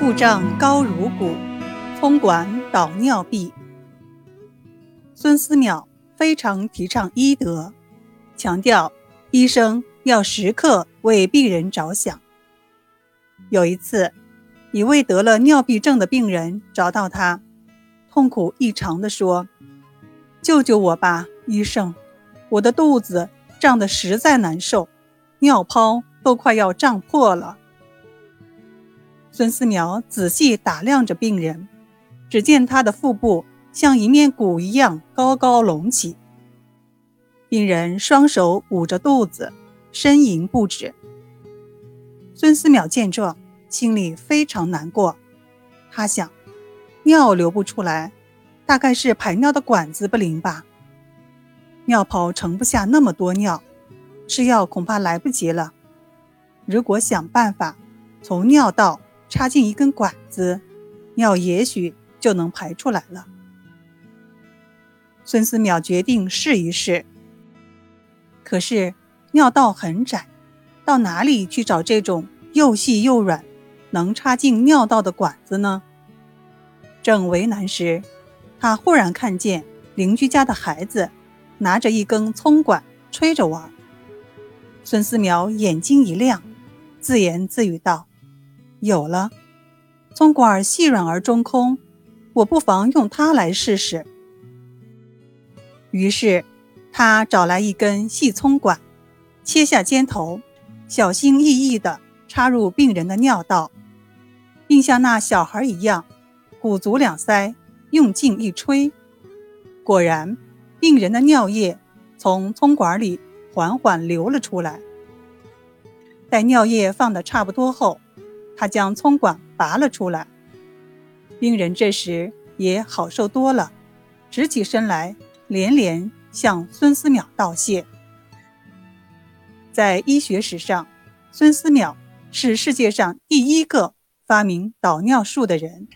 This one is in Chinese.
腹胀高如鼓，通管导尿闭。孙思邈非常提倡医德，强调医生要时刻为病人着想。有一次，一位得了尿闭症的病人找到他，痛苦异常地说：“救救我吧，医生！我的肚子胀得实在难受，尿泡都快要胀破了。”孙思邈仔细打量着病人，只见他的腹部像一面鼓一样高高隆起。病人双手捂着肚子，呻吟不止。孙思邈见状，心里非常难过。他想，尿流不出来，大概是排尿的管子不灵吧？尿泡盛不下那么多尿，吃药恐怕来不及了。如果想办法从尿道插进一根管子，尿也许就能排出来了。孙思邈决定试一试。可是尿道很窄，到哪里去找这种又细又软、能插进尿道的管子呢？正为难时，他忽然看见邻居家的孩子拿着一根葱管吹着玩。孙思邈眼睛一亮，自言自语道。有了，葱管细软而中空，我不妨用它来试试。于是，他找来一根细葱管，切下尖头，小心翼翼地插入病人的尿道，并像那小孩一样，鼓足两腮，用劲一吹。果然，病人的尿液从葱管里缓缓流了出来。待尿液放得差不多后，他将葱管拔了出来，病人这时也好受多了，直起身来，连连向孙思邈道谢。在医学史上，孙思邈是世界上第一个发明导尿术的人。